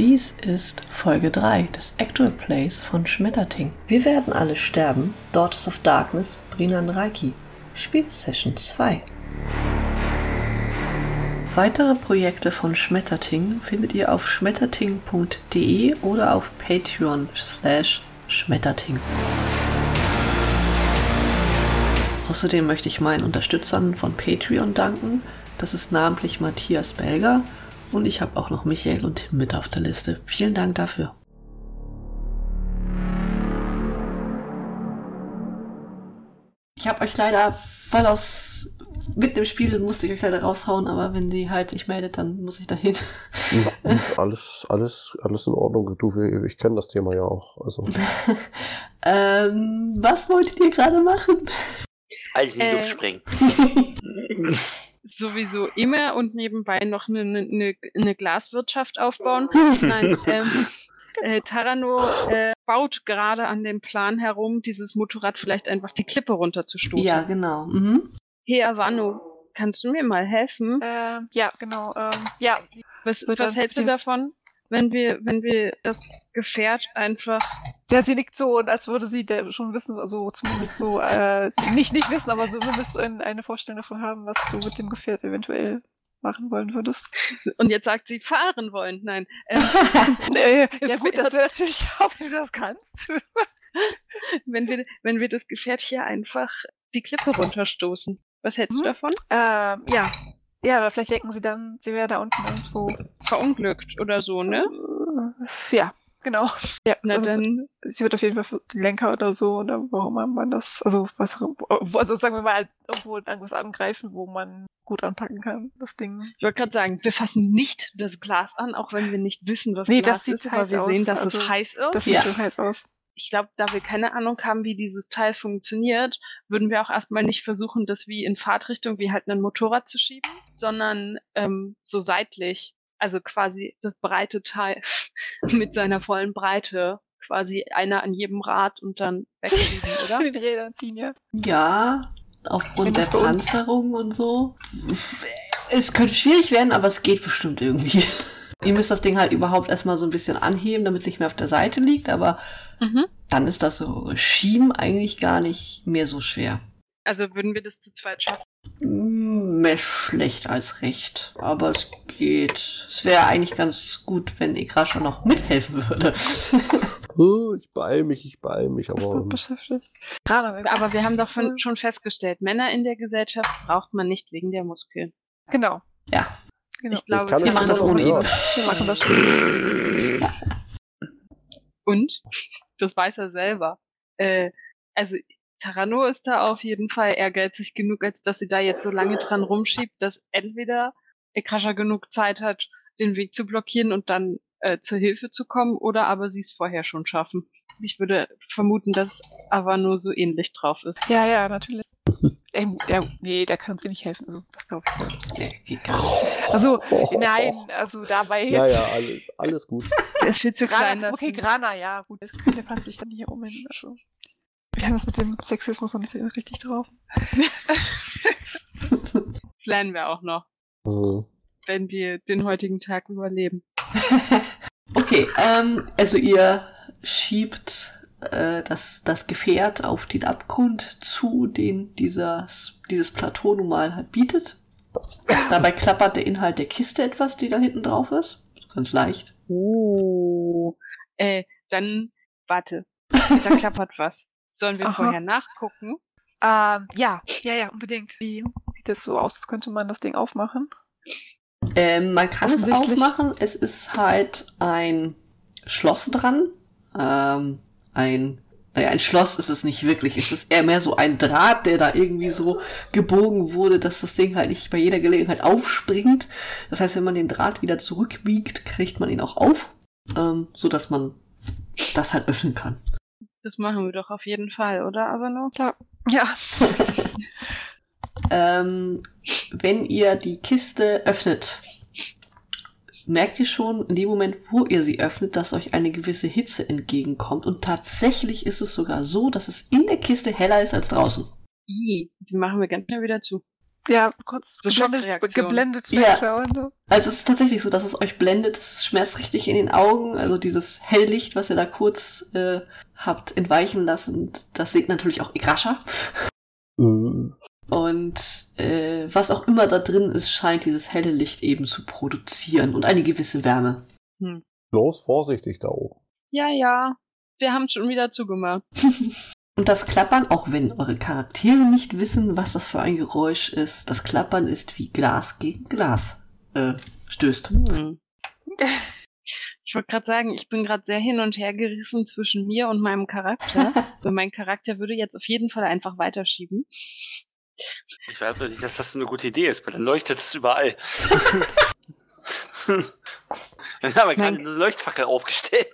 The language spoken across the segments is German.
Dies ist Folge 3 des Actual Plays von Schmetterting. Wir werden alle sterben. Daughters of Darkness, Brinan Reiki. Spielsession 2. Weitere Projekte von Schmetterting findet ihr auf schmetterting.de oder auf Patreon slash Schmetterting. Außerdem möchte ich meinen Unterstützern von Patreon danken. Das ist namentlich Matthias Belger und ich habe auch noch Michael und Tim mit auf der Liste. Vielen Dank dafür. Ich habe euch leider voll aus mit dem Spiel musste ich euch leider raushauen, aber wenn sie halt sich meldet, dann muss ich dahin. Ja, alles, alles, alles in Ordnung. Du, ich kenne das Thema ja auch. Also. ähm, was wolltet ihr gerade machen? Alles in die Luft äh, springen. sowieso immer und nebenbei noch eine, eine, eine Glaswirtschaft aufbauen. Nein, ähm, äh, Tarano äh, baut gerade an dem Plan herum, dieses Motorrad vielleicht einfach die Klippe runterzustoßen. Ja, genau. Mhm. Hey Avano, kannst du mir mal helfen? Äh, ja, genau. Ähm, ja. Was, was hältst du davon? Wenn wir, wenn wir das Gefährt einfach. Ja, sie nickt so und als würde sie schon wissen, also zumindest so, äh, nicht, nicht wissen, aber zumindest eine Vorstellung davon haben, was du mit dem Gefährt eventuell machen wollen würdest. Und jetzt sagt sie fahren wollen. Nein. Ähm, äh, ja gut, das wäre natürlich auch, wenn du das kannst. wenn wir, wenn wir das Gefährt hier einfach die Klippe runterstoßen. Was hältst mhm. du davon? Ähm, ja, ja, aber vielleicht denken sie dann, sie wäre da unten irgendwo verunglückt oder so, ne? Äh, ja, genau. Ja, Na also, dann. Sie wird auf jeden Fall Lenker oder so, oder warum man das, also was, also sagen wir mal, irgendwo irgendwas angreifen, wo man gut anpacken kann, das Ding. Ich wollte gerade sagen, wir fassen nicht das Glas an, auch wenn wir nicht wissen, was nee, Glas das sieht ist, heiß aber wir aus. sehen, dass also, es heiß ist. Das sieht ja. schon heiß aus ich glaube, da wir keine Ahnung haben, wie dieses Teil funktioniert, würden wir auch erstmal nicht versuchen, das wie in Fahrtrichtung wie halt ein Motorrad zu schieben, sondern ähm, so seitlich. Also quasi das breite Teil mit seiner vollen Breite. Quasi einer an jedem Rad und dann wegschieben, oder? Die Räder ziehen, ja. Ja, aufgrund der Panzerung und so. Es könnte schwierig werden, aber es geht bestimmt irgendwie. Ihr müsst das Ding halt überhaupt erstmal so ein bisschen anheben, damit es nicht mehr auf der Seite liegt, aber mhm. dann ist das Schieben eigentlich gar nicht mehr so schwer. Also würden wir das zu zweit schaffen? Mm, mehr schlecht als recht. Aber es geht. Es wäre eigentlich ganz gut, wenn Igrascha noch mithelfen würde. oh, ich beeil mich, ich beeil mich. Aber, so beschäftigt. aber wir haben doch von, schon festgestellt, Männer in der Gesellschaft braucht man nicht wegen der Muskeln. Genau. Ja, Genau. Ich glaube, ich wir machen das ohne ihn. Wir machen das schon. Und? Das weiß er selber. Äh, also, Tarano ist da auf jeden Fall ehrgeizig genug, als dass sie da jetzt so lange dran rumschiebt, dass entweder Ekrascha genug Zeit hat, den Weg zu blockieren und dann äh, zur Hilfe zu kommen, oder aber sie es vorher schon schaffen. Ich würde vermuten, dass Avano so ähnlich drauf ist. Ja, ja, natürlich. Der, der, nee, der kann uns nicht helfen. Also, das glaube ich. Also, nein, also dabei jetzt. Ja, ja, alles, alles gut. Der ist viel zu klein. Okay, Grana, ja, gut. Der passt sich dann hier um hin. Also, wir haben das mit dem Sexismus noch nicht richtig drauf. das lernen wir auch noch. Mhm. Wenn wir den heutigen Tag überleben. okay, ähm, also ihr schiebt äh, das, das Gefährt auf den Abgrund zu, den dieses, dieses Plateau nun mal halt bietet. Dabei klappert der Inhalt der Kiste etwas, die da hinten drauf ist. Ganz leicht. Oh. Äh, dann, warte. Da klappert was. Sollen wir Aha. vorher nachgucken? Ähm, ja, ja, ja, unbedingt. Wie sieht das so aus, als könnte man das Ding aufmachen? Ähm, man kann es aufmachen. Es ist halt ein Schloss dran. Ähm, ein, naja, ein Schloss ist es nicht wirklich. Es ist eher mehr so ein Draht, der da irgendwie so gebogen wurde, dass das Ding halt nicht bei jeder Gelegenheit aufspringt. Das heißt, wenn man den Draht wieder zurückbiegt, kriegt man ihn auch auf, ähm, so dass man das halt öffnen kann. Das machen wir doch auf jeden Fall, oder, Aber noch? Klar. Ja. ähm, wenn ihr die Kiste öffnet, merkt ihr schon in dem Moment, wo ihr sie öffnet, dass euch eine gewisse Hitze entgegenkommt. Und tatsächlich ist es sogar so, dass es in der Kiste heller ist als draußen. I, die machen wir ganz schnell wieder zu. Ja, kurz so geblendet, geblendet ja. und so. Also es ist tatsächlich so, dass es euch blendet, es schmerzt richtig in den Augen. Also dieses Helllicht, was ihr da kurz äh, habt entweichen lassen, das seht natürlich auch Igrascha. Mhm. Und äh, was auch immer da drin ist, scheint dieses helle Licht eben zu produzieren und eine gewisse Wärme. Hm. Bloß vorsichtig da oben. Ja, ja. Wir haben schon wieder zugemacht. und das Klappern, auch wenn eure Charaktere nicht wissen, was das für ein Geräusch ist, das Klappern ist wie Glas gegen Glas äh, stößt. Hm. Ich wollte gerade sagen, ich bin gerade sehr hin und her gerissen zwischen mir und meinem Charakter. und mein Charakter würde jetzt auf jeden Fall einfach weiterschieben. Ich weiß nicht, dass das eine gute Idee ist, weil dann leuchtet es überall. dann haben wir gerade eine Leuchtfackel aufgestellt.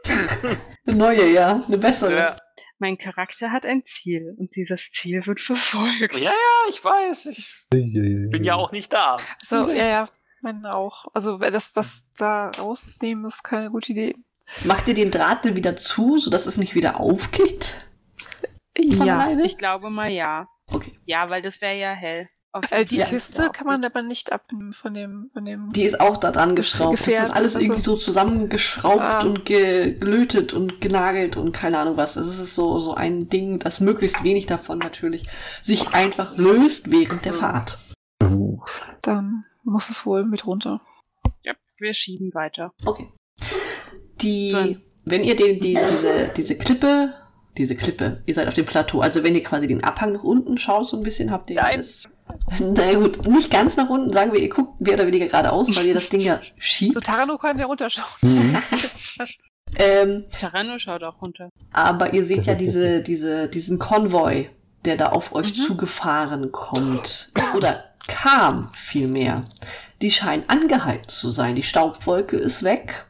Eine neue, ja, eine bessere. Ja. Mein Charakter hat ein Ziel und dieses Ziel wird verfolgt. Ja, ja, ich weiß. Ich bin ja auch nicht da. So, ja, ja, meine auch. Also, das, das da rausnehmen ist keine gute Idee. Macht ihr den Draht denn wieder zu, sodass es nicht wieder aufgeht? Ja, ich glaube mal ja. Okay. Ja, weil das wäre ja hell. Äh, die ja, Kiste kann man aber nicht abnehmen von dem, von dem. Die ist auch da dran geschraubt. Gefährt, das ist alles irgendwie so zusammengeschraubt ah. und gelötet und genagelt und keine Ahnung was. Es ist so, so ein Ding, das möglichst wenig davon natürlich sich einfach löst während der Fahrt. Dann muss es wohl mit runter. Ja, wir schieben weiter. Okay. Die, so. wenn ihr den, die, diese, diese Klippe diese Klippe. Ihr seid auf dem Plateau. Also wenn ihr quasi den Abhang nach unten schaut, so ein bisschen, habt ihr Nein. das. Na gut, nicht ganz nach unten, sagen wir, ihr guckt mehr oder weniger geradeaus, weil ihr das Ding ja schiebt. So Tarano können wir runterschauen. Mhm. ähm, Tarano schaut auch runter. Aber ihr seht ja diese, diese, diesen Konvoi, der da auf euch mhm. zugefahren kommt. Oder kam vielmehr. Die scheinen angeheizt zu sein. Die Staubwolke ist weg.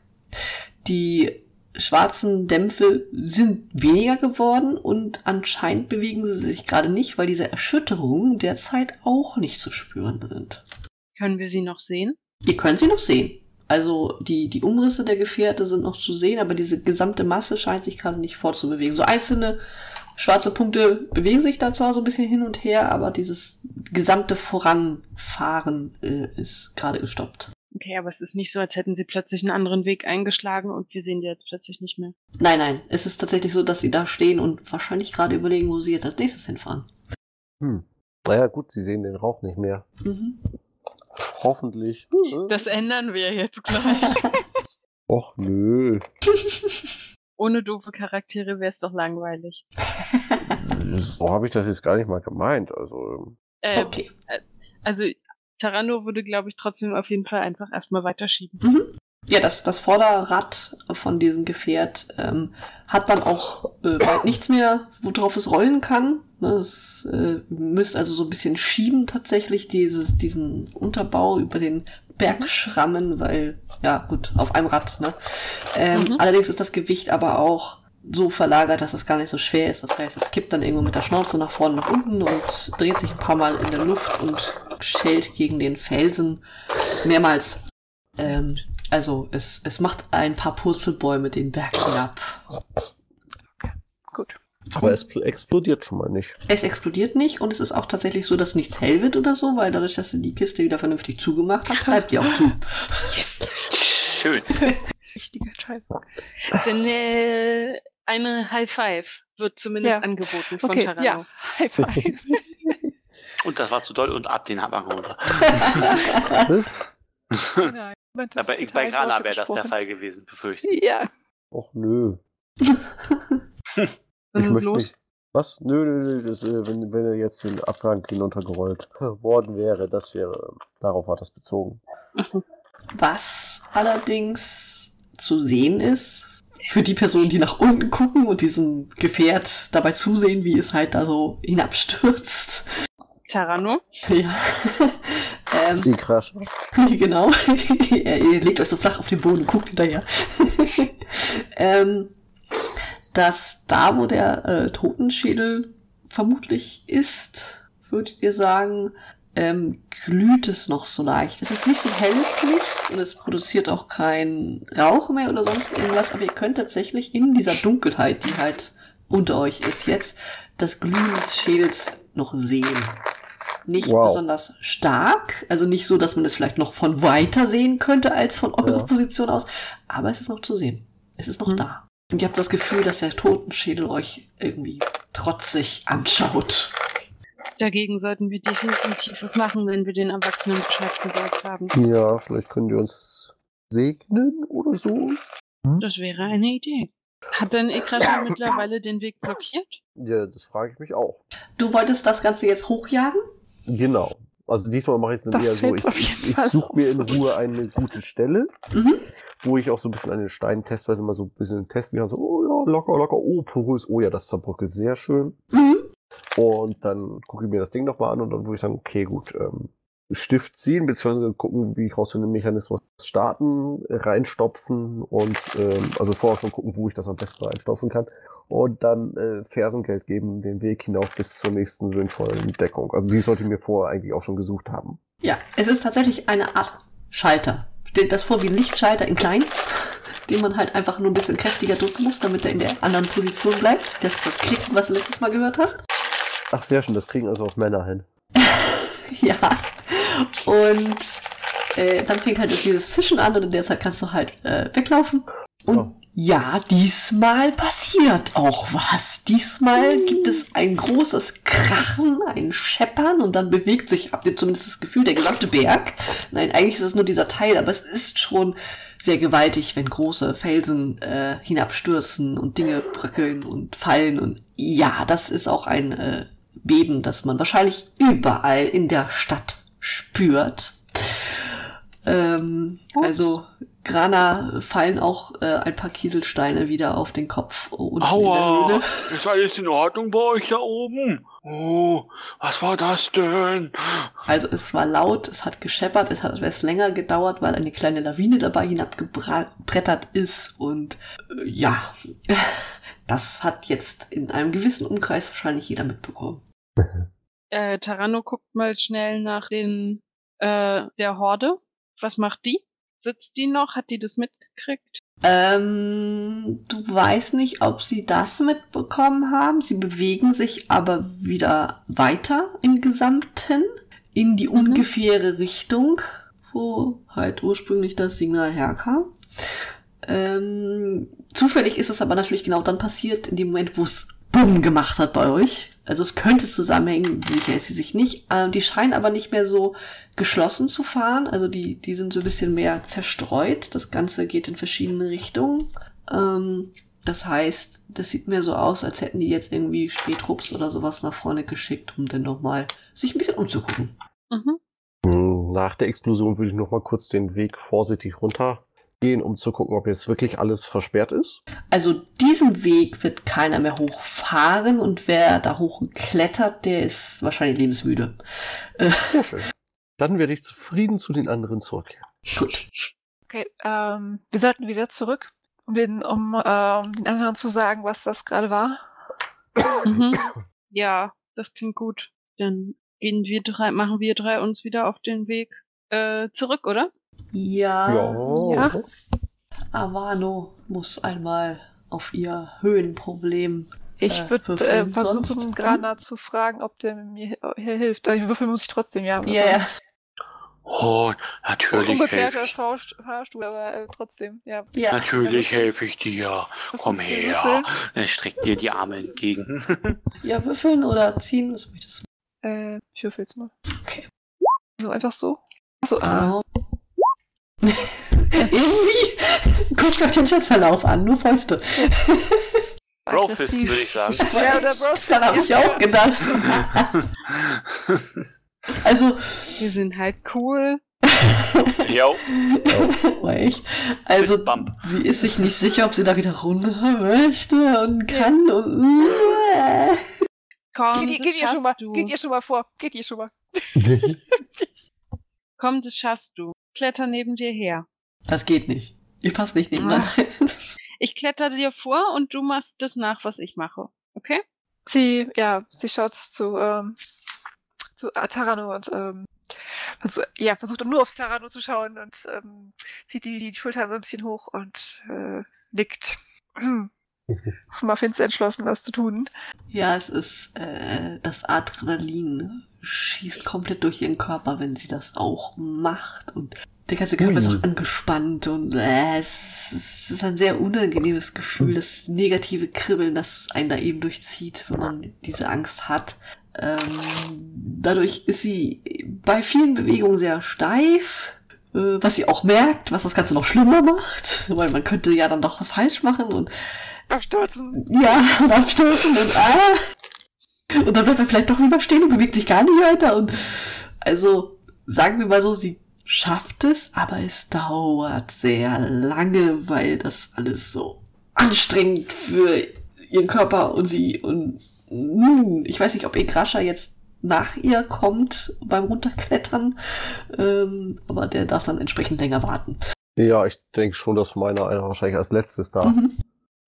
Die schwarzen Dämpfe sind weniger geworden und anscheinend bewegen sie sich gerade nicht, weil diese Erschütterungen derzeit auch nicht zu spüren sind. Können wir sie noch sehen? Ihr könnt sie noch sehen. Also die, die Umrisse der Gefährte sind noch zu sehen, aber diese gesamte Masse scheint sich gerade nicht fortzubewegen. So einzelne schwarze Punkte bewegen sich da zwar so ein bisschen hin und her, aber dieses gesamte Voranfahren äh, ist gerade gestoppt. Okay, aber es ist nicht so, als hätten sie plötzlich einen anderen Weg eingeschlagen und wir sehen sie jetzt plötzlich nicht mehr. Nein, nein. Es ist tatsächlich so, dass sie da stehen und wahrscheinlich gerade überlegen, wo sie jetzt als nächstes hinfahren. Hm. Naja, gut, sie sehen den Rauch nicht mehr. Mhm. Hoffentlich. Das ändern wir jetzt gleich. Och, nö. Ohne doofe Charaktere wäre es doch langweilig. so habe ich das jetzt gar nicht mal gemeint. Also. Ähm, okay. Äh, also Tarano würde, glaube ich, trotzdem auf jeden Fall einfach erstmal weiterschieben. Mhm. Ja, das, das Vorderrad von diesem Gefährt ähm, hat dann auch äh, bald nichts mehr, worauf es rollen kann. Ne, es äh, müsst also so ein bisschen schieben tatsächlich dieses, diesen Unterbau über den Berg mhm. schrammen, weil, ja gut, auf einem Rad. Ne? Ähm, mhm. Allerdings ist das Gewicht aber auch so verlagert, dass es gar nicht so schwer ist. Das heißt, es kippt dann irgendwo mit der Schnauze nach vorne nach unten und dreht sich ein paar Mal in der Luft und schellt gegen den Felsen mehrmals. Ähm, also es, es macht ein paar Purzelbäume den Berg hinab. Okay, gut. Aber es explodiert schon mal nicht. Es explodiert nicht und es ist auch tatsächlich so, dass nichts hell wird oder so, weil dadurch, dass ihr die Kiste wieder vernünftig zugemacht habt, bleibt die auch zu. Yes. Schön. Wichtige Entscheidung. Denn äh, eine High Five wird zumindest ja. angeboten von okay, Tarano. Ja, High Five. Und das war zu doll und ab den Hammer runter. Was? Nein, bei, bei Grana wäre das der Fall gewesen, befürchte ich. Ja. Och nö. Was ist los? Nicht. Was? Nö, nö, nö. Das, äh, wenn, wenn er jetzt den Abgang hinuntergerollt worden wäre, das wäre. Darauf war das bezogen. Achso. Was allerdings zu sehen ist, für die Personen, die nach unten gucken und diesem Gefährt dabei zusehen, wie es halt da so hinabstürzt, Tarano. Ja. ähm, die Crash. Genau. ihr, ihr, legt euch so flach auf den Boden und guckt hinterher. ähm, dass da, wo der äh, Totenschädel vermutlich ist, würdet ihr sagen, ähm, glüht es noch so leicht. Es ist nicht so helles Licht und es produziert auch kein Rauch mehr oder sonst irgendwas, aber ihr könnt tatsächlich in dieser Dunkelheit, die halt unter euch ist jetzt, das Glühen des Schädels noch sehen. Nicht wow. besonders stark, also nicht so, dass man es vielleicht noch von weiter sehen könnte als von eurer ja. Position aus, aber es ist noch zu sehen. Es ist noch mhm. da. Und ihr habt das Gefühl, dass der Totenschädel euch irgendwie trotzig anschaut. Dagegen sollten wir definitiv was machen, wenn wir den Erwachsenen Bescheid gesagt haben. Ja, vielleicht können die uns segnen oder so. Hm? Das wäre eine Idee. Hat denn Ikrascha mittlerweile den Weg blockiert? Ja, das frage ich mich auch. Du wolltest das Ganze jetzt hochjagen? Genau. Also diesmal mache ich es dann das eher so, ich, ich, suche mir in Ruhe eine gute Stelle, mhm. wo ich auch so ein bisschen an den Steinen testweise mal so ein bisschen testen kann. So, oh ja, locker, locker, oh, porös, oh ja, das zerbröckelt sehr schön. Mhm. Und dann gucke ich mir das Ding nochmal an und dann würde ich sagen, okay, gut, ähm, Stift ziehen, beziehungsweise gucken, wie ich raus finde, Mechanismus starten, reinstopfen und ähm, also vorher schon gucken, wo ich das am besten reinstopfen kann. Und dann äh, Fersengeld geben, den Weg hinauf bis zur nächsten sinnvollen Deckung. Also die sollte ich mir vorher eigentlich auch schon gesucht haben. Ja, es ist tatsächlich eine Art Schalter. Steht das vor wie ein Lichtschalter in klein, den man halt einfach nur ein bisschen kräftiger drücken muss, damit er in der anderen Position bleibt. Das ist das Klicken, was du letztes Mal gehört hast. Ach, sehr schön, das kriegen also auch Männer hin. ja. Und äh, dann fängt halt dieses Zischen an und in der Zeit kannst du halt äh, weglaufen. Und oh. Ja, diesmal passiert auch was. Diesmal mm. gibt es ein großes Krachen, ein Scheppern und dann bewegt sich, habt ihr zumindest das Gefühl, der gesamte Berg. Nein, eigentlich ist es nur dieser Teil, aber es ist schon sehr gewaltig, wenn große Felsen äh, hinabstürzen und Dinge bröckeln und fallen. Und ja, das ist auch ein äh, Beben, das man wahrscheinlich überall in der Stadt spürt. Ähm, also Grana fallen auch äh, ein paar Kieselsteine wieder auf den Kopf. Aua, ist alles in Ordnung bei euch da oben? Oh, was war das denn? Also es war laut, es hat gescheppert, es hat etwas länger gedauert, weil eine kleine Lawine dabei hinabgebrettert ist und äh, ja, das hat jetzt in einem gewissen Umkreis wahrscheinlich jeder mitbekommen. äh, Tarano guckt mal schnell nach den äh, der Horde. Was macht die? Sitzt die noch? Hat die das mitgekriegt? Ähm, du weißt nicht, ob sie das mitbekommen haben. Sie bewegen sich aber wieder weiter im Gesamten in die mhm. ungefähre Richtung, wo halt ursprünglich das Signal herkam. Ähm, zufällig ist es aber natürlich genau dann passiert, in dem Moment, wo es Bumm gemacht hat bei euch. Also es könnte zusammenhängen, sicher ist sie sich nicht. Äh, die scheinen aber nicht mehr so geschlossen zu fahren. Also die, die sind so ein bisschen mehr zerstreut. Das Ganze geht in verschiedene Richtungen. Ähm, das heißt, das sieht mir so aus, als hätten die jetzt irgendwie Spätrupps oder sowas nach vorne geschickt, um dann nochmal sich ein bisschen umzugucken. Mhm. Hm, nach der Explosion würde ich nochmal kurz den Weg vorsichtig runter gehen, um zu gucken, ob jetzt wirklich alles versperrt ist? Also diesen Weg wird keiner mehr hochfahren und wer da hochklettert, der ist wahrscheinlich lebensmüde. Sehr schön. Dann werde ich zufrieden zu den anderen zurückkehren. Gut. Okay, ähm, wir sollten wieder zurück, um den, um ähm, den anderen zu sagen, was das gerade war. Mhm. Ja, das klingt gut. Dann gehen wir drei, machen wir drei uns wieder auf den Weg äh, zurück, oder? Ja. Ja. ja. Avano muss einmal auf ihr Höhenproblem. Ich äh, würde äh, versuchen, Grana zu fragen, ob der mir hier hilft. Ich würfeln muss ich trotzdem, ja. Ja, yeah. Oh, natürlich helfe ich. Fahrstuhl, aber äh, trotzdem, ja. ja. Natürlich helfe ich dir. Was Komm her. Ich streck dir die Arme entgegen. ja, würfeln oder ziehen, was möchtest du? Äh, ich würfel's mal. Okay. So, einfach so? Achso, ah. Irgendwie guckt euch den Chatverlauf an, nur Fäuste. Brofist, würde ich sagen. Ja, oder Brofist. Dann habe ich auch gedacht. also. Wir sind halt cool. Jo. Oh, echt? Also, sie ist sich nicht sicher, ob sie da wieder runter möchte und kann und. Komm, geht, geht ihr schon mal, du. geht ihr schon mal vor, geht ihr schon mal. Komm, das schaffst du kletter neben dir her. Das geht nicht. Ich passe nicht nebeneinander. Ah. Ich kletter dir vor und du machst das nach, was ich mache. Okay? Sie, ja, sie schaut zu, ähm, zu Tarano und ähm, versuch, ja, versucht nur aufs Tarano zu schauen und ähm, zieht die, die Schultern so ein bisschen hoch und äh, nickt. Muffins entschlossen, was zu tun. Ja, es ist äh, das Adrenalin schießt komplett durch ihren Körper, wenn sie das auch macht. Und der ganze Körper Ui. ist auch angespannt und äh, es, es, ist ein sehr unangenehmes Gefühl, das negative Kribbeln, das einen da eben durchzieht, wenn man diese Angst hat. Ähm, dadurch ist sie bei vielen Bewegungen sehr steif, äh, was sie auch merkt, was das Ganze noch schlimmer macht, weil man könnte ja dann doch was falsch machen und abstürzen. Ja, und abstürzen und ah. Und dann bleibt er vielleicht doch lieber stehen und bewegt sich gar nicht weiter. Und also, sagen wir mal so, sie schafft es, aber es dauert sehr lange, weil das alles so anstrengend für ihren Körper und sie und mh, ich weiß nicht, ob Egrascha jetzt nach ihr kommt beim Runterklettern, ähm, aber der darf dann entsprechend länger warten. Ja, ich denke schon, dass meiner wahrscheinlich als letztes da mhm.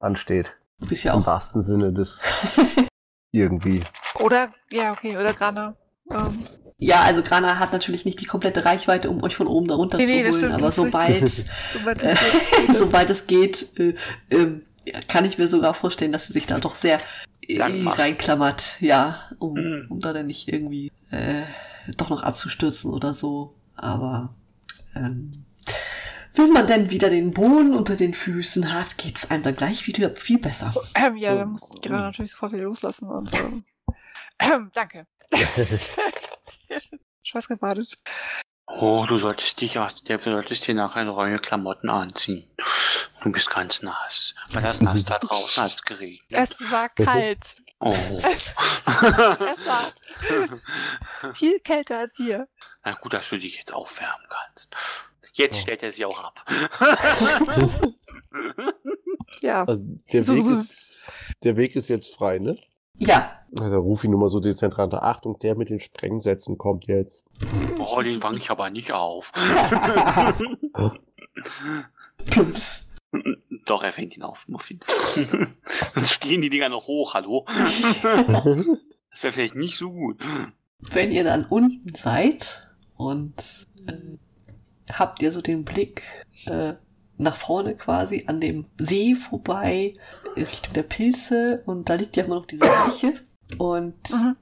ansteht. Du bist ja auch. Im wahrsten Sinne des irgendwie. Oder, ja, okay, oder Grana. Um. Ja, also Grana hat natürlich nicht die komplette Reichweite, um euch von oben darunter nee, zu nee, holen, stimmt, aber sobald, sobald, es geht, sobald es geht äh, äh, kann ich mir sogar vorstellen, dass sie sich da doch sehr äh, reinklammert, ja, um, mhm. um da dann nicht irgendwie äh, doch noch abzustürzen oder so. Aber ähm, wenn man dann wieder den Boden unter den Füßen hat, geht's einem dann gleich wieder viel besser. Ähm, ja, dann muss ich gerade natürlich sofort wieder loslassen und ähm, ähm, danke. Schweiß gebadet. Oh, du solltest dich aus, du solltest dir nachher neue Klamotten anziehen. Du bist ganz nass. Weil das nass da draußen als geregnet. Es war kalt. Oh. es war viel kälter als hier. Na gut, dass du dich jetzt aufwärmen kannst. Jetzt oh. stellt er sie auch ab. ja. Also der, so, Weg so. Ist, der Weg ist jetzt frei, ne? Ja. Da ruf ich nur mal so dezent ran. Achtung, der mit den Sprengsätzen kommt jetzt. Oh, den fang ich aber nicht auf. Plumps. Doch, er fängt ihn auf, Muffin. Sonst stehen die Dinger noch hoch, hallo? das wäre vielleicht nicht so gut. Wenn ihr dann unten seid und äh, habt ihr so den Blick äh, nach vorne quasi an dem See vorbei, Richtung der Pilze und da liegt ja immer noch diese Leiche. Und mhm.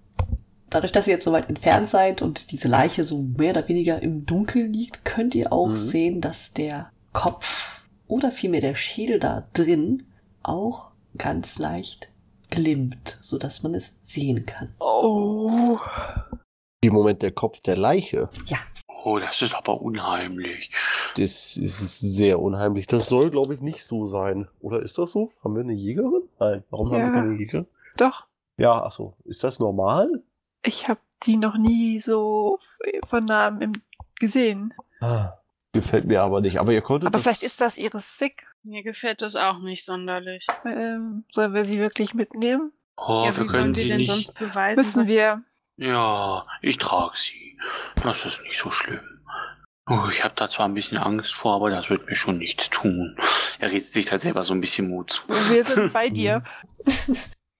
dadurch, dass ihr jetzt so weit entfernt seid und diese Leiche so mehr oder weniger im Dunkeln liegt, könnt ihr auch mhm. sehen, dass der Kopf oder vielmehr der Schädel da drin auch ganz leicht glimmt, sodass man es sehen kann. Oh. Im Moment der Kopf der Leiche. Ja. Oh, das ist aber unheimlich. Das ist sehr unheimlich. Das soll, glaube ich, nicht so sein. Oder ist das so? Haben wir eine Jägerin? Nein. Warum ja. haben wir keine Jägerin? Doch. Ja, achso. Ist das normal? Ich habe die noch nie so von Namen gesehen. Ah, gefällt mir aber nicht. Aber ihr konntet. Aber vielleicht ist das ihre Sick. Mir gefällt das auch nicht sonderlich. Ähm, sollen wir sie wirklich mitnehmen? Oh, ja, wir können sie nicht. sonst beweisen? Müssen wir. Ja, ich trage sie. Das ist nicht so schlimm. Oh, ich habe da zwar ein bisschen Angst vor, aber das wird mir schon nichts tun. Er redet sich da selber so ein bisschen Mut zu. Wir sind bei dir.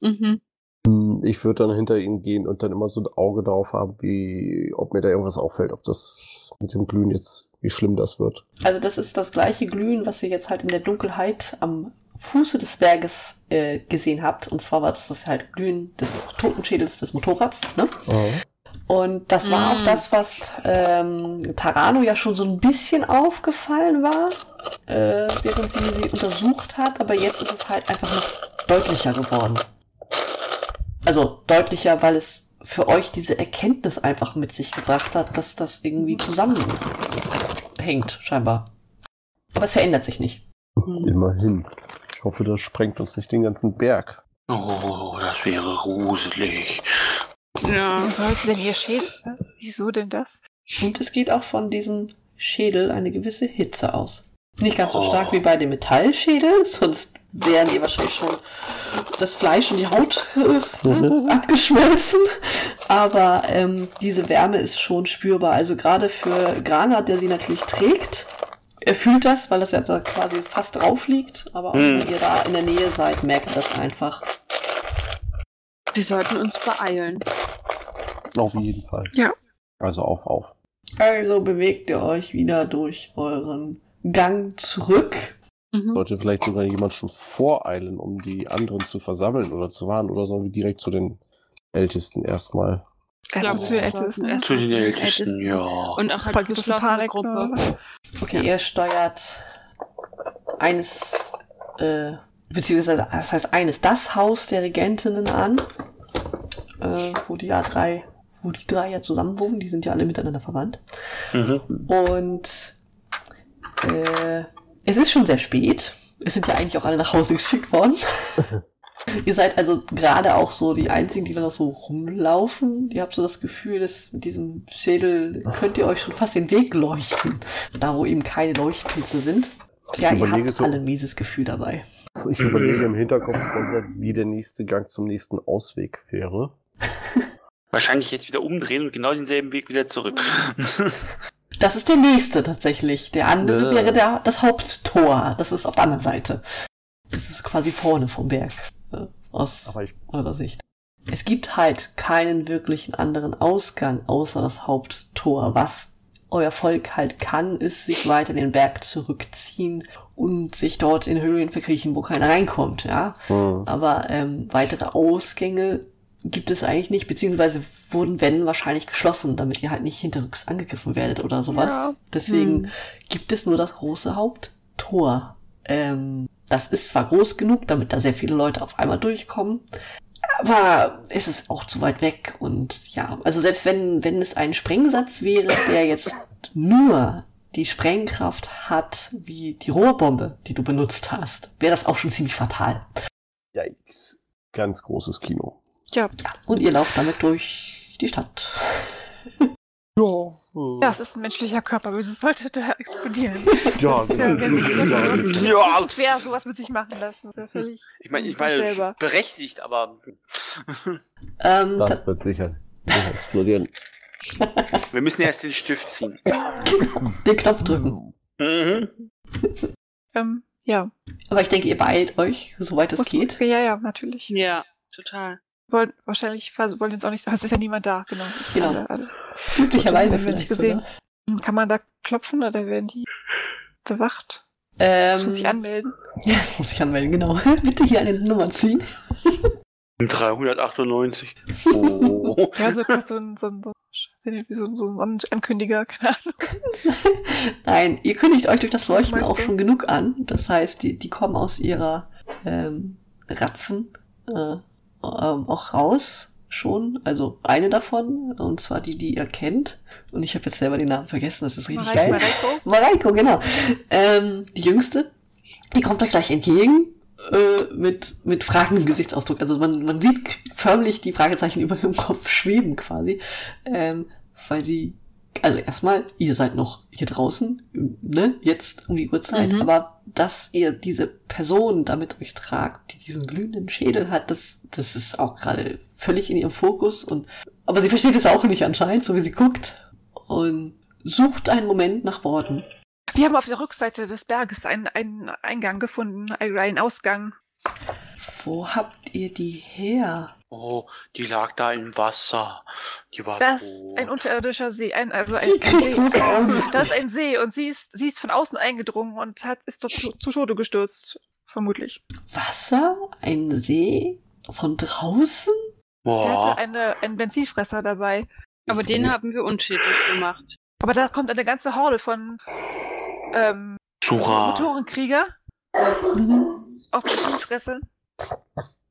mhm. Hm, ich würde dann hinter ihm gehen und dann immer so ein Auge drauf haben, wie, ob mir da irgendwas auffällt, ob das mit dem Glühen jetzt, wie schlimm das wird. Also das ist das gleiche Glühen, was ihr jetzt halt in der Dunkelheit am Fuße des Berges äh, gesehen habt. Und zwar war das das halt Glühen des Totenschädels des Motorrads. Ne? Oh. Und das war mm. auch das, was ähm, Tarano ja schon so ein bisschen aufgefallen war, äh, während sie sie untersucht hat. Aber jetzt ist es halt einfach noch deutlicher geworden. Also deutlicher, weil es für euch diese Erkenntnis einfach mit sich gebracht hat, dass das irgendwie zusammenhängt, scheinbar. Aber es verändert sich nicht. Immerhin hoffe, das sprengt uns nicht den ganzen Berg. Oh, das wäre gruselig. Ja. Wieso sollte denn hier Schädel? Wieso denn das? Und es geht auch von diesem Schädel eine gewisse Hitze aus. Nicht ganz so stark wie bei dem Metallschädel, sonst wären die wahrscheinlich schon das Fleisch und die Haut äh, abgeschmolzen. Aber ähm, diese Wärme ist schon spürbar. Also gerade für Granat, der sie natürlich trägt, er fühlt das, weil das ja da quasi fast drauf liegt, aber auch hm. wenn ihr da in der Nähe seid, merkt ihr das einfach. Wir sollten uns beeilen. Auf jeden Fall. Ja. Also auf, auf. Also bewegt ihr euch wieder durch euren Gang zurück. Mhm. Sollte vielleicht sogar jemand schon voreilen, um die anderen zu versammeln oder zu warnen, oder sollen wir direkt zu den Ältesten erstmal? Also zu den Ältesten. Zu den Ältesten, ja. Und auch halt geschlossene Gruppe. Okay, ihr steuert eines, äh, beziehungsweise, das heißt eines, das Haus der Regentinnen an, äh, wo die ja drei, wo die drei ja zusammen wohnen, die sind ja alle miteinander verwandt. Mhm. Und äh, es ist schon sehr spät. Es sind ja eigentlich auch alle nach Hause geschickt worden. Ihr seid also gerade auch so die einzigen, die da noch so rumlaufen. Ihr habt so das Gefühl, dass mit diesem Schädel könnt ihr euch schon fast den Weg leuchten. Da, wo eben keine Leuchtpilze sind. Ich ja, ihr habt so, alle ein mieses Gefühl dabei. Ich überlege im Hinterkopf, wie der nächste Gang zum nächsten Ausweg wäre. Wahrscheinlich jetzt wieder umdrehen und genau denselben Weg wieder zurück. Das ist der nächste tatsächlich. Der andere wäre der, das Haupttor. Das ist auf der anderen Seite. Das ist quasi vorne vom Berg. Äh, aus eurer Sicht. Es gibt halt keinen wirklichen anderen Ausgang außer das Haupttor. Was euer Volk halt kann, ist sich weiter in den Berg zurückziehen und sich dort in Höhlen verkriechen, wo keiner reinkommt, ja. Mhm. Aber ähm, weitere Ausgänge gibt es eigentlich nicht, beziehungsweise wurden, wenn, wahrscheinlich geschlossen, damit ihr halt nicht hinterrücks angegriffen werdet oder sowas. Ja. Deswegen hm. gibt es nur das große Haupttor. Ähm, das ist zwar groß genug, damit da sehr viele Leute auf einmal durchkommen, aber es ist auch zu weit weg und ja, also selbst wenn, wenn es ein Sprengsatz wäre, der jetzt nur die Sprengkraft hat wie die Rohrbombe, die du benutzt hast, wäre das auch schon ziemlich fatal. Yikes. Ganz großes Kino. Ja. Und ihr lauft damit durch die Stadt. Ja. Ja, es ist ein menschlicher Körper, wieso sollte der explodieren? Ja, genau. ja, ja, ja. Wer sowas mit sich machen lassen, ist ja völlig Ich meine, ich meine, berechtigt, aber. ähm, das wird sicher explodieren. Wir müssen erst den Stift ziehen. Den Knopf drücken. Mhm. ähm, ja. Aber ich denke, ihr beeilt euch, soweit es geht. Ja, ja, natürlich. Ja, total wollen wahrscheinlich wollen jetzt auch nicht sagen, es ist ja niemand da, genau. Genau. Alle, alle. Glücklicherweise vielleicht gesehen. Sogar. Kann man da klopfen oder werden die bewacht? Ähm, muss ich anmelden? Ja, muss ich anmelden, genau. Bitte hier eine Nummer ziehen. 398. Oh. ja, so, so, ein, so, ein, so, so, so ein Ankündiger, keine Ahnung. Nein, ihr kündigt euch durch das Leuchten auch schon genug an. Das heißt, die, die kommen aus ihrer ähm, Ratzen. Äh, ähm, auch raus schon, also eine davon, und zwar die, die ihr kennt. Und ich habe jetzt selber den Namen vergessen, das ist richtig Mareiko, geil. Mareiko, Mareiko genau. Ähm, die jüngste, die kommt euch gleich entgegen äh, mit, mit fragendem Gesichtsausdruck. Also man, man sieht förmlich die Fragezeichen über ihrem Kopf schweben quasi, ähm, weil sie also erstmal, ihr seid noch hier draußen, ne, jetzt um die Uhrzeit, mhm. aber dass ihr diese Person damit euch tragt, die diesen glühenden Schädel hat, das, das ist auch gerade völlig in ihrem Fokus und, aber sie versteht es auch nicht anscheinend, so wie sie guckt und sucht einen Moment nach Worten. Wir haben auf der Rückseite des Berges einen, einen Eingang gefunden, einen Ausgang. Wo habt ihr die her? Oh, die lag da im Wasser. Die war Das ist ein unterirdischer See, ein, also ein, ein See. Das ist ein See und sie ist, sie ist von außen eingedrungen und hat, ist dort zu, zu Tode gestürzt. Vermutlich. Wasser? Ein See? Von draußen? Boah. Der hatte eine, einen Benzinfresser dabei. Aber den haben wir unschädlich gemacht. Aber da kommt eine ganze Horde von ähm, Motorenkrieger. Mhm. Auf Benzinfresse.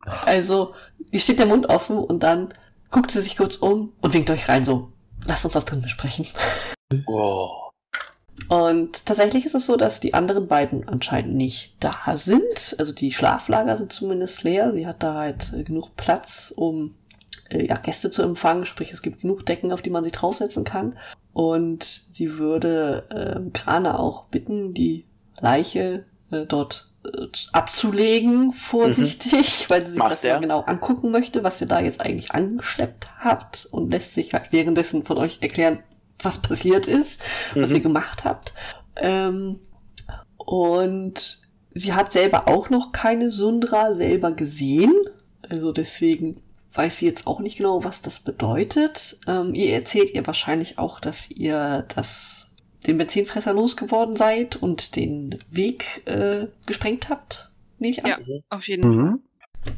Also, ihr steht der Mund offen und dann guckt sie sich kurz um und winkt euch rein so, lasst uns das drin besprechen. Oh. Und tatsächlich ist es so, dass die anderen beiden anscheinend nicht da sind. Also die Schlaflager sind zumindest leer. Sie hat da halt genug Platz, um äh, ja, Gäste zu empfangen. Sprich, es gibt genug Decken, auf die man sich draufsetzen kann. Und sie würde äh, Krane auch bitten, die Leiche äh, dort abzulegen, vorsichtig, mhm. weil sie sich Macht das mal genau angucken möchte, was ihr da jetzt eigentlich angeschleppt habt und lässt sich halt währenddessen von euch erklären, was passiert ist, mhm. was ihr gemacht habt. Ähm, und sie hat selber auch noch keine Sundra selber gesehen, also deswegen weiß sie jetzt auch nicht genau, was das bedeutet. Ähm, ihr erzählt ihr wahrscheinlich auch, dass ihr das den Benzinfresser losgeworden seid und den Weg äh, gesprengt habt, nehme ich an. Ja, auf jeden mhm.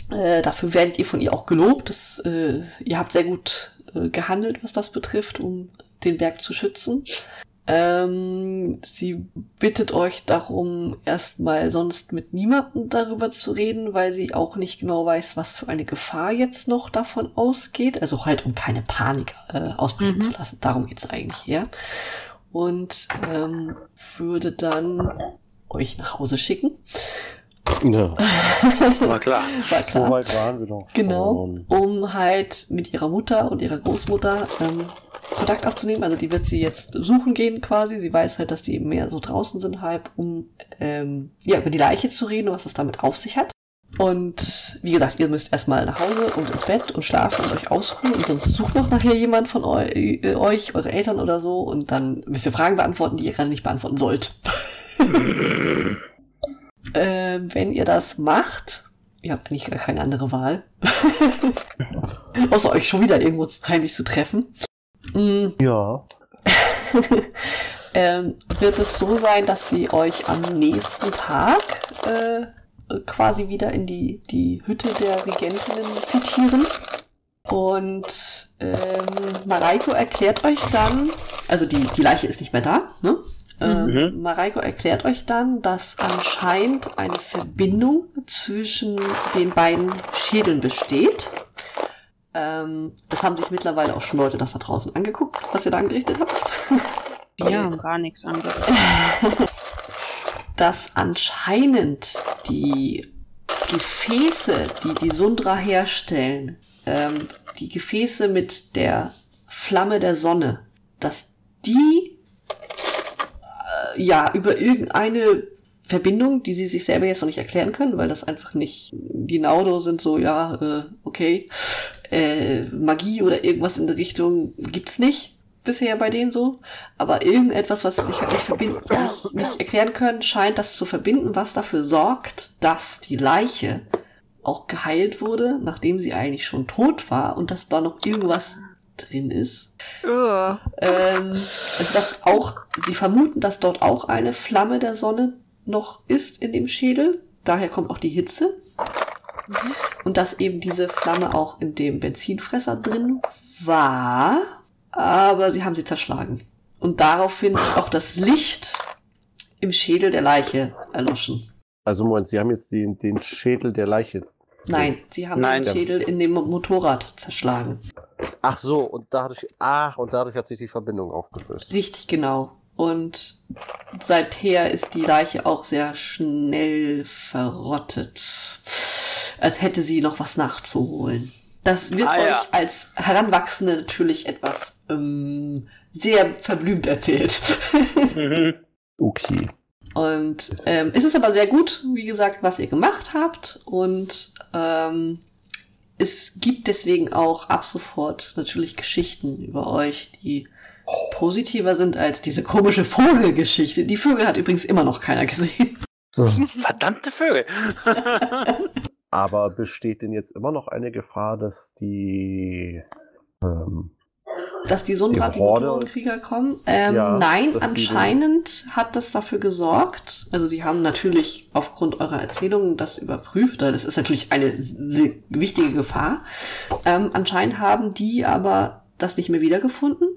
Fall. Äh, dafür werdet ihr von ihr auch gelobt. Das, äh, ihr habt sehr gut äh, gehandelt, was das betrifft, um den Berg zu schützen. Ähm, sie bittet euch darum, erstmal sonst mit niemandem darüber zu reden, weil sie auch nicht genau weiß, was für eine Gefahr jetzt noch davon ausgeht. Also halt, um keine Panik äh, ausbrechen mhm. zu lassen. Darum geht's eigentlich her. Und ähm, würde dann euch nach Hause schicken. Ja. War klar. War klar. So weit waren wir doch. Genau. Um halt mit ihrer Mutter und ihrer Großmutter ähm, Kontakt aufzunehmen. Also die wird sie jetzt suchen gehen quasi. Sie weiß halt, dass die eben mehr so draußen sind, halb, um ähm, ja, über die Leiche zu reden, was es damit auf sich hat. Und wie gesagt, ihr müsst erstmal nach Hause und ins Bett und schlafen und euch ausruhen. Und sonst sucht noch nachher jemand von eu äh, euch, eure Eltern oder so. Und dann müsst ihr Fragen beantworten, die ihr gerade nicht beantworten sollt. äh, wenn ihr das macht, ihr habt eigentlich gar keine andere Wahl. Außer euch schon wieder irgendwo heimlich zu treffen. Mhm. Ja. ähm, wird es so sein, dass sie euch am nächsten Tag äh, quasi wieder in die, die Hütte der Regentinnen zitieren. Und ähm, Mareiko erklärt euch dann, also die, die Leiche ist nicht mehr da, ne? Ähm, mhm. Mareiko erklärt euch dann, dass anscheinend eine Verbindung zwischen den beiden Schädeln besteht. Ähm, das haben sich mittlerweile auch schon Leute das da draußen angeguckt, was ihr da angerichtet habt. Wir haben gar nichts angerichtet. dass anscheinend die Gefäße, die die Sundra herstellen, ähm, die Gefäße mit der Flamme der Sonne, dass die äh, ja über irgendeine Verbindung, die sie sich selber jetzt noch nicht erklären können, weil das einfach nicht die Naudo sind so, ja, äh, okay, äh, Magie oder irgendwas in der Richtung gibt's nicht bisher bei denen so. Aber irgendetwas, was sich halt nicht verbinden, nicht, nicht erklären können, scheint das zu verbinden, was dafür sorgt, dass die Leiche auch geheilt wurde, nachdem sie eigentlich schon tot war und dass da noch irgendwas drin ist. Ähm, also das auch, sie vermuten, dass dort auch eine Flamme der Sonne noch ist in dem Schädel. Daher kommt auch die Hitze. Mhm. Und dass eben diese Flamme auch in dem Benzinfresser drin war. Aber sie haben sie zerschlagen. Und daraufhin ist auch das Licht im Schädel der Leiche erloschen. Also Moment, Sie haben jetzt den, den Schädel der Leiche. Nein, Sie haben Nein. den Schädel in dem Motorrad zerschlagen. Ach so, und dadurch, ach, und dadurch hat sich die Verbindung aufgelöst. Richtig, genau. Und seither ist die Leiche auch sehr schnell verrottet. Als hätte sie noch was nachzuholen. Das wird ah, euch ja. als Heranwachsende natürlich etwas ähm, sehr verblümt erzählt. Okay. Und ähm, es ist aber sehr gut, wie gesagt, was ihr gemacht habt. Und ähm, es gibt deswegen auch ab sofort natürlich Geschichten über euch, die positiver sind als diese komische Vogelgeschichte. Die Vögel hat übrigens immer noch keiner gesehen. Verdammte Vögel. Aber besteht denn jetzt immer noch eine Gefahr, dass die ähm, dass die Sonnenrad-Krieger kommen? Ähm, ja, nein, anscheinend hat das dafür gesorgt. Also sie haben natürlich aufgrund eurer Erzählungen das überprüft. Das ist natürlich eine wichtige Gefahr. Ähm, anscheinend haben die aber das nicht mehr wiedergefunden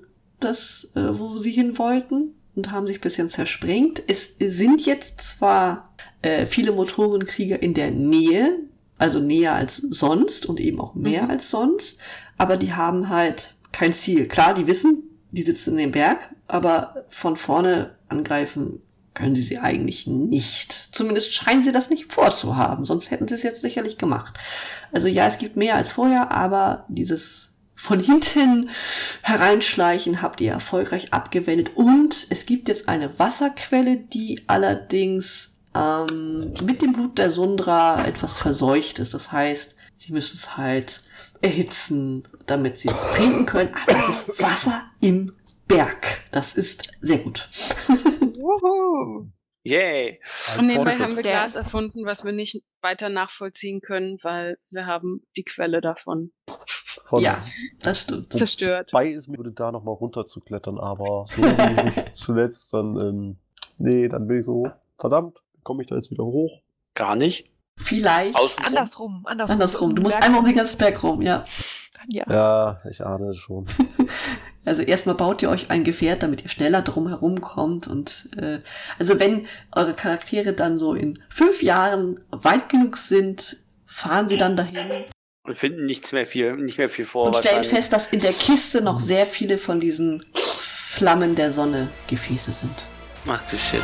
das, äh, wo sie hin wollten und haben sich ein bisschen zersprengt. Es sind jetzt zwar äh, viele Motorenkrieger in der Nähe, also näher als sonst und eben auch mehr mhm. als sonst, aber die haben halt kein Ziel. Klar, die wissen, die sitzen in dem Berg, aber von vorne angreifen können sie sie eigentlich nicht. Zumindest scheinen sie das nicht vorzuhaben, sonst hätten sie es jetzt sicherlich gemacht. Also ja, es gibt mehr als vorher, aber dieses von hinten hereinschleichen habt ihr erfolgreich abgewendet. Und es gibt jetzt eine Wasserquelle, die allerdings ähm, mit dem Blut der Sundra etwas verseucht ist. Das heißt, sie müssen es halt erhitzen, damit sie es trinken können. Aber es ist Wasser im Berg. Das ist sehr gut. Yay! Und nebenbei haben wir Glas erfunden, was wir nicht weiter nachvollziehen können, weil wir haben die Quelle davon. Von ja, das stimmt. Zerstört. Bei ist mir würde da nochmal runter zu klettern, aber so wie zuletzt dann, ähm, nee, dann bin ich so, verdammt, komme ich da jetzt wieder hoch? Gar nicht. Vielleicht. Andersrum, andersrum. Andersrum. Du musst einmal um den ganzen Berg rum, ja. Ja. ja, ich ahne es schon. also erstmal baut ihr euch ein Gefährt, damit ihr schneller drum herum kommt. Und äh, also wenn eure Charaktere dann so in fünf Jahren weit genug sind, fahren sie dann dahin. Und finden nichts mehr viel, nicht mehr viel vor. Und stellen fest, dass in der Kiste noch sehr viele von diesen Flammen der Sonne Gefäße sind. Ach du Shit.